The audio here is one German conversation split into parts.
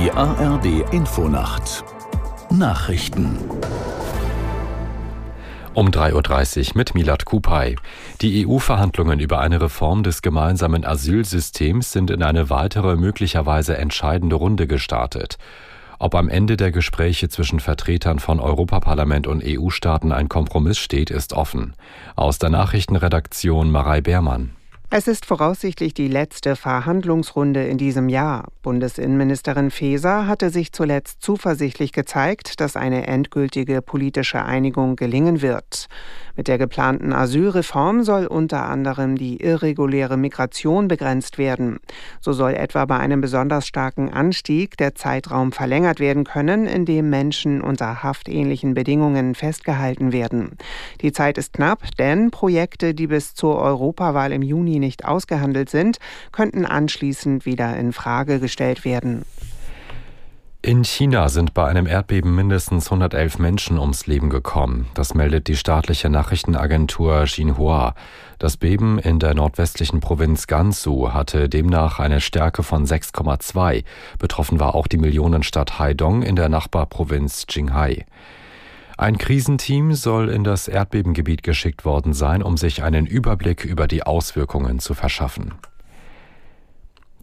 Die ARD Infonacht Nachrichten um 3.30 Uhr mit Milat Kupay. Die EU-Verhandlungen über eine Reform des gemeinsamen Asylsystems sind in eine weitere, möglicherweise entscheidende Runde gestartet. Ob am Ende der Gespräche zwischen Vertretern von Europaparlament und EU-Staaten ein Kompromiss steht, ist offen. Aus der Nachrichtenredaktion Marei Beermann. Es ist voraussichtlich die letzte Verhandlungsrunde in diesem Jahr. Bundesinnenministerin Faeser hatte sich zuletzt zuversichtlich gezeigt, dass eine endgültige politische Einigung gelingen wird. Mit der geplanten Asylreform soll unter anderem die irreguläre Migration begrenzt werden. So soll etwa bei einem besonders starken Anstieg der Zeitraum verlängert werden können, in dem Menschen unter haftähnlichen Bedingungen festgehalten werden. Die Zeit ist knapp, denn Projekte, die bis zur Europawahl im Juni nicht ausgehandelt sind, könnten anschließend wieder in Frage gestellt werden. In China sind bei einem Erdbeben mindestens 111 Menschen ums Leben gekommen. Das meldet die staatliche Nachrichtenagentur Xinhua. Das Beben in der nordwestlichen Provinz Gansu hatte demnach eine Stärke von 6,2. Betroffen war auch die Millionenstadt Haidong in der Nachbarprovinz Qinghai. Ein Krisenteam soll in das Erdbebengebiet geschickt worden sein, um sich einen Überblick über die Auswirkungen zu verschaffen.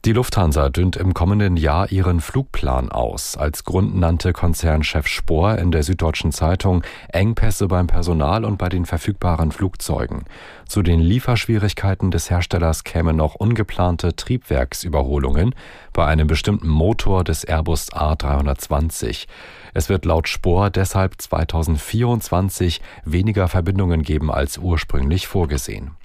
Die Lufthansa dünnt im kommenden Jahr ihren Flugplan aus. Als Grund nannte Konzernchef Spohr in der Süddeutschen Zeitung Engpässe beim Personal und bei den verfügbaren Flugzeugen. Zu den Lieferschwierigkeiten des Herstellers kämen noch ungeplante Triebwerksüberholungen bei einem bestimmten Motor des Airbus A320. Es wird laut Spohr deshalb 2024 weniger Verbindungen geben als ursprünglich vorgesehen.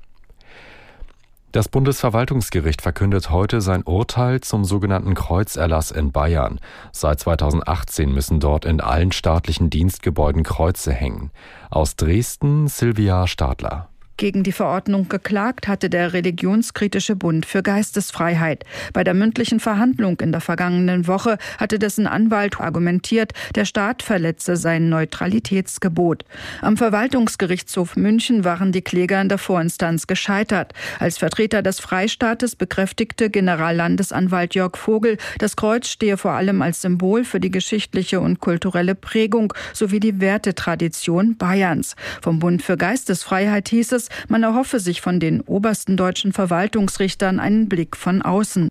Das Bundesverwaltungsgericht verkündet heute sein Urteil zum sogenannten Kreuzerlass in Bayern. Seit 2018 müssen dort in allen staatlichen Dienstgebäuden Kreuze hängen. Aus Dresden Silvia Stadler. Gegen die Verordnung geklagt hatte der Religionskritische Bund für Geistesfreiheit. Bei der mündlichen Verhandlung in der vergangenen Woche hatte dessen Anwalt argumentiert, der Staat verletze sein Neutralitätsgebot. Am Verwaltungsgerichtshof München waren die Kläger in der Vorinstanz gescheitert. Als Vertreter des Freistaates bekräftigte Generallandesanwalt Jörg Vogel, das Kreuz stehe vor allem als Symbol für die geschichtliche und kulturelle Prägung sowie die Wertetradition Bayerns. Vom Bund für Geistesfreiheit hieß es, man erhoffe sich von den obersten deutschen Verwaltungsrichtern einen Blick von außen.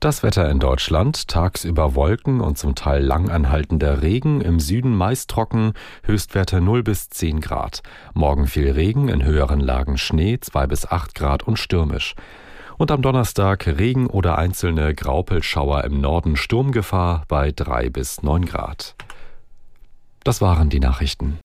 Das Wetter in Deutschland, tagsüber Wolken und zum Teil langanhaltender Regen, im Süden meist trocken, Höchstwerte 0 bis 10 Grad. Morgen viel Regen, in höheren Lagen Schnee, 2 bis 8 Grad und stürmisch. Und am Donnerstag Regen oder einzelne Graupelschauer im Norden Sturmgefahr bei 3 bis 9 Grad. Das waren die Nachrichten.